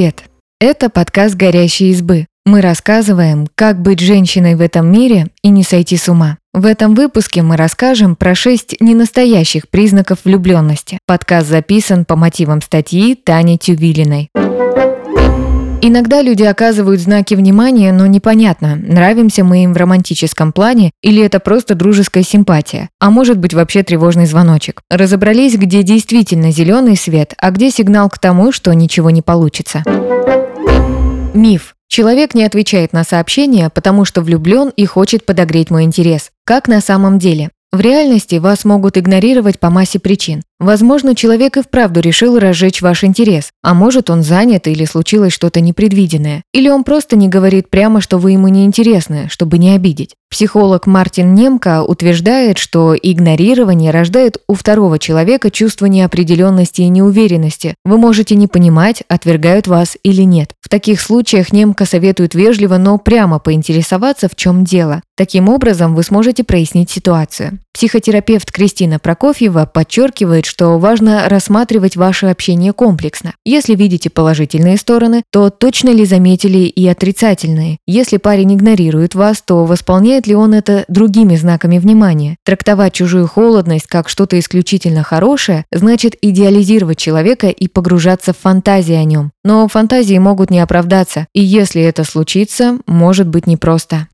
Привет! Это подкаст «Горящие избы». Мы рассказываем, как быть женщиной в этом мире и не сойти с ума. В этом выпуске мы расскажем про шесть ненастоящих признаков влюбленности. Подкаст записан по мотивам статьи Тани Тювилиной. Иногда люди оказывают знаки внимания, но непонятно, нравимся мы им в романтическом плане или это просто дружеская симпатия, а может быть вообще тревожный звоночек. Разобрались, где действительно зеленый свет, а где сигнал к тому, что ничего не получится. Миф. Человек не отвечает на сообщения, потому что влюблен и хочет подогреть мой интерес. Как на самом деле? В реальности вас могут игнорировать по массе причин. Возможно, человек и вправду решил разжечь ваш интерес, а может он занят или случилось что-то непредвиденное. Или он просто не говорит прямо, что вы ему не интересны, чтобы не обидеть. Психолог Мартин Немка утверждает, что игнорирование рождает у второго человека чувство неопределенности и неуверенности. Вы можете не понимать, отвергают вас или нет. В таких случаях Немка советует вежливо, но прямо поинтересоваться, в чем дело. Таким образом, вы сможете прояснить ситуацию. Психотерапевт Кристина Прокофьева подчеркивает, что важно рассматривать ваше общение комплексно. Если видите положительные стороны, то точно ли заметили и отрицательные? Если парень игнорирует вас, то восполняет ли он это другими знаками внимания? Трактовать чужую холодность как что-то исключительно хорошее значит идеализировать человека и погружаться в фантазии о нем. Но фантазии могут не оправдаться, и если это случится, может быть непросто.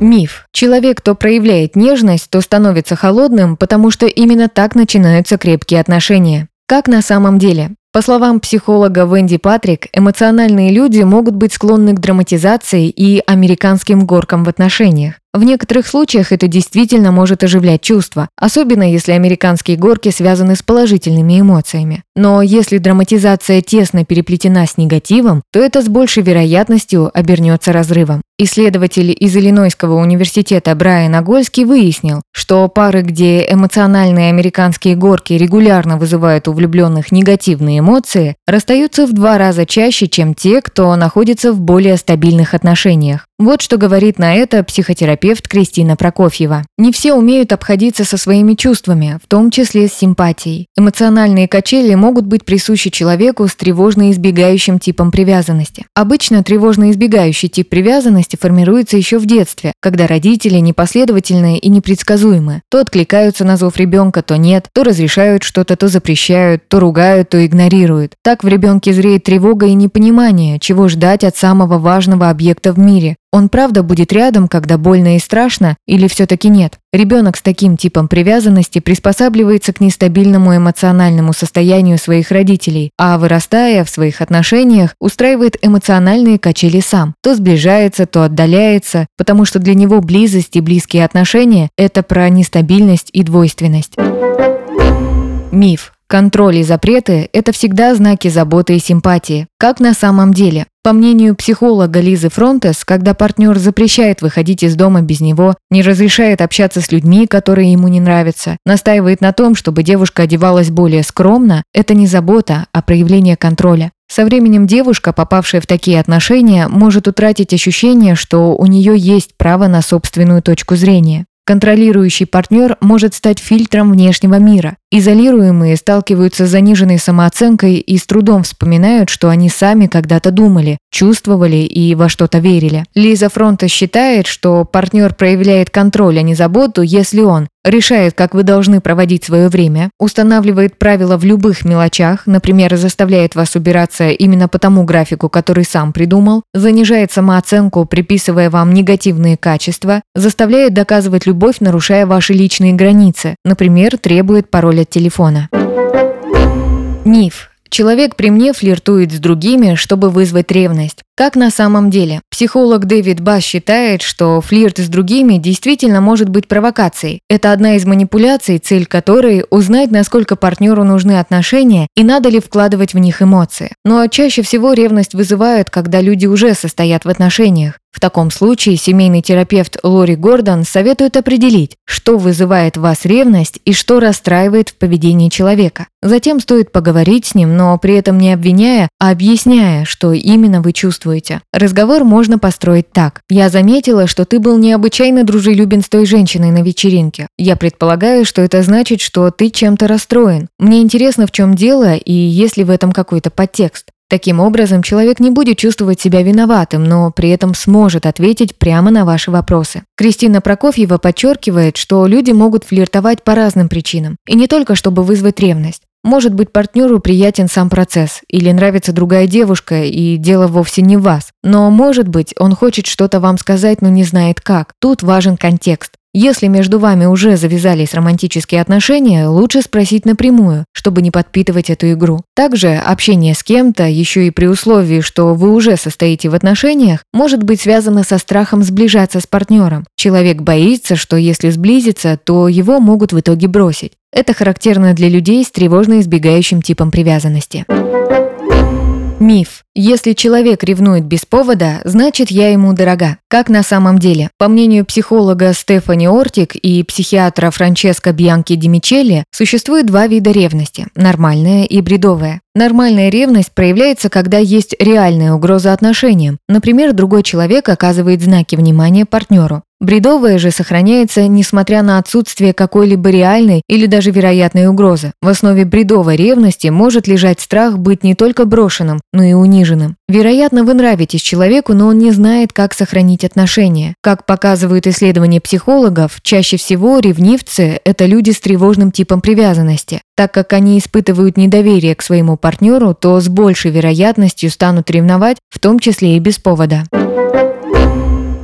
Миф. Человек, кто проявляет нежность, то становится холодным, потому что именно так начинаются крепкие отношения. Как на самом деле? По словам психолога Венди Патрик, эмоциональные люди могут быть склонны к драматизации и американским горкам в отношениях. В некоторых случаях это действительно может оживлять чувства, особенно если американские горки связаны с положительными эмоциями. Но если драматизация тесно переплетена с негативом, то это с большей вероятностью обернется разрывом. Исследователь из Иллинойского университета Брайан Агольский выяснил, что пары, где эмоциональные американские горки регулярно вызывают у влюбленных негативные эмоции, расстаются в два раза чаще, чем те, кто находится в более стабильных отношениях. Вот что говорит на это психотерапевт Кристина Прокофьева. Не все умеют обходиться со своими чувствами, в том числе с симпатией. Эмоциональные качели могут быть присущи человеку с тревожно-избегающим типом привязанности. Обычно тревожно-избегающий тип привязанности формируется еще в детстве, когда родители непоследовательные и непредсказуемые. То откликаются на зов ребенка, то нет, то разрешают что-то, то запрещают, то ругают, то игнорируют. Так в ребенке зреет тревога и непонимание, чего ждать от самого важного объекта в мире он правда будет рядом, когда больно и страшно, или все-таки нет? Ребенок с таким типом привязанности приспосабливается к нестабильному эмоциональному состоянию своих родителей, а вырастая в своих отношениях, устраивает эмоциональные качели сам. То сближается, то отдаляется, потому что для него близость и близкие отношения – это про нестабильность и двойственность. Миф. Контроль и запреты – это всегда знаки заботы и симпатии. Как на самом деле? По мнению психолога Лизы Фронтес, когда партнер запрещает выходить из дома без него, не разрешает общаться с людьми, которые ему не нравятся, настаивает на том, чтобы девушка одевалась более скромно, это не забота, а проявление контроля. Со временем девушка, попавшая в такие отношения, может утратить ощущение, что у нее есть право на собственную точку зрения. Контролирующий партнер может стать фильтром внешнего мира. Изолируемые сталкиваются с заниженной самооценкой и с трудом вспоминают, что они сами когда-то думали, чувствовали и во что-то верили. Лиза Фронта считает, что партнер проявляет контроль, а не заботу, если он решает, как вы должны проводить свое время, устанавливает правила в любых мелочах, например, заставляет вас убираться именно по тому графику, который сам придумал, занижает самооценку, приписывая вам негативные качества, заставляет доказывать любовь, нарушая ваши личные границы, например, требует пароль от телефона. Миф. Человек при мне флиртует с другими, чтобы вызвать ревность. Как на самом деле? Психолог Дэвид Бас считает, что флирт с другими действительно может быть провокацией. Это одна из манипуляций, цель которой – узнать, насколько партнеру нужны отношения и надо ли вкладывать в них эмоции. Но чаще всего ревность вызывают, когда люди уже состоят в отношениях. В таком случае семейный терапевт Лори Гордон советует определить, что вызывает в вас ревность и что расстраивает в поведении человека. Затем стоит поговорить с ним, но при этом не обвиняя, а объясняя, что именно вы чувствуете. Разговор можно построить так. «Я заметила, что ты был необычайно дружелюбен с той женщиной на вечеринке. Я предполагаю, что это значит, что ты чем-то расстроен. Мне интересно, в чем дело и есть ли в этом какой-то подтекст. Таким образом, человек не будет чувствовать себя виноватым, но при этом сможет ответить прямо на ваши вопросы. Кристина Прокофьева подчеркивает, что люди могут флиртовать по разным причинам, и не только чтобы вызвать ревность. Может быть, партнеру приятен сам процесс, или нравится другая девушка, и дело вовсе не в вас. Но, может быть, он хочет что-то вам сказать, но не знает как. Тут важен контекст. Если между вами уже завязались романтические отношения, лучше спросить напрямую, чтобы не подпитывать эту игру. Также общение с кем-то, еще и при условии, что вы уже состоите в отношениях, может быть связано со страхом сближаться с партнером. Человек боится, что если сблизиться, то его могут в итоге бросить. Это характерно для людей с тревожно избегающим типом привязанности. Миф. Если человек ревнует без повода, значит я ему дорога. Как на самом деле? По мнению психолога Стефани Ортик и психиатра Франческо Бьянки Димичелли, существует два вида ревности – нормальная и бредовая. Нормальная ревность проявляется, когда есть реальная угроза отношениям. Например, другой человек оказывает знаки внимания партнеру. Бредовая же сохраняется, несмотря на отсутствие какой-либо реальной или даже вероятной угрозы. В основе бредовой ревности может лежать страх быть не только брошенным, но и униженным. Вероятно, вы нравитесь человеку, но он не знает, как сохранить отношения. Как показывают исследования психологов, чаще всего ревнивцы – это люди с тревожным типом привязанности. Так как они испытывают недоверие к своему партнеру, то с большей вероятностью станут ревновать, в том числе и без повода.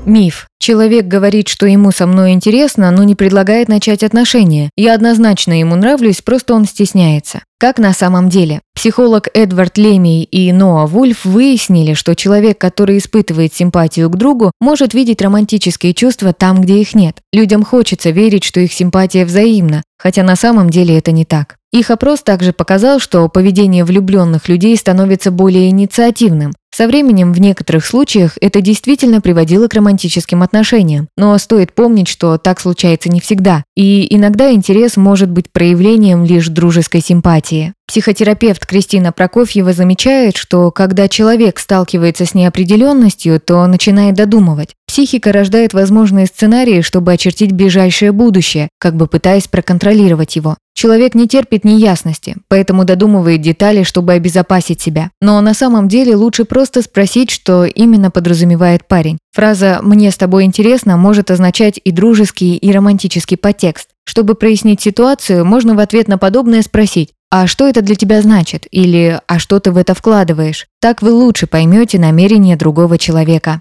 Миф. Человек говорит, что ему со мной интересно, но не предлагает начать отношения. Я однозначно ему нравлюсь, просто он стесняется. Как на самом деле? Психолог Эдвард Лемий и Ноа Вульф выяснили, что человек, который испытывает симпатию к другу, может видеть романтические чувства там, где их нет. Людям хочется верить, что их симпатия взаимна, хотя на самом деле это не так. Их опрос также показал, что поведение влюбленных людей становится более инициативным. Со временем в некоторых случаях это действительно приводило к романтическим отношениям, но стоит помнить, что так случается не всегда, и иногда интерес может быть проявлением лишь дружеской симпатии. Психотерапевт Кристина Прокофьева замечает, что когда человек сталкивается с неопределенностью, то начинает додумывать. Психика рождает возможные сценарии, чтобы очертить ближайшее будущее, как бы пытаясь проконтролировать его. Человек не терпит неясности, поэтому додумывает детали, чтобы обезопасить себя. Но на самом деле лучше просто спросить, что именно подразумевает парень. Фраза «мне с тобой интересно» может означать и дружеский, и романтический подтекст. Чтобы прояснить ситуацию, можно в ответ на подобное спросить «А что это для тебя значит?» или «А что ты в это вкладываешь?» Так вы лучше поймете намерение другого человека.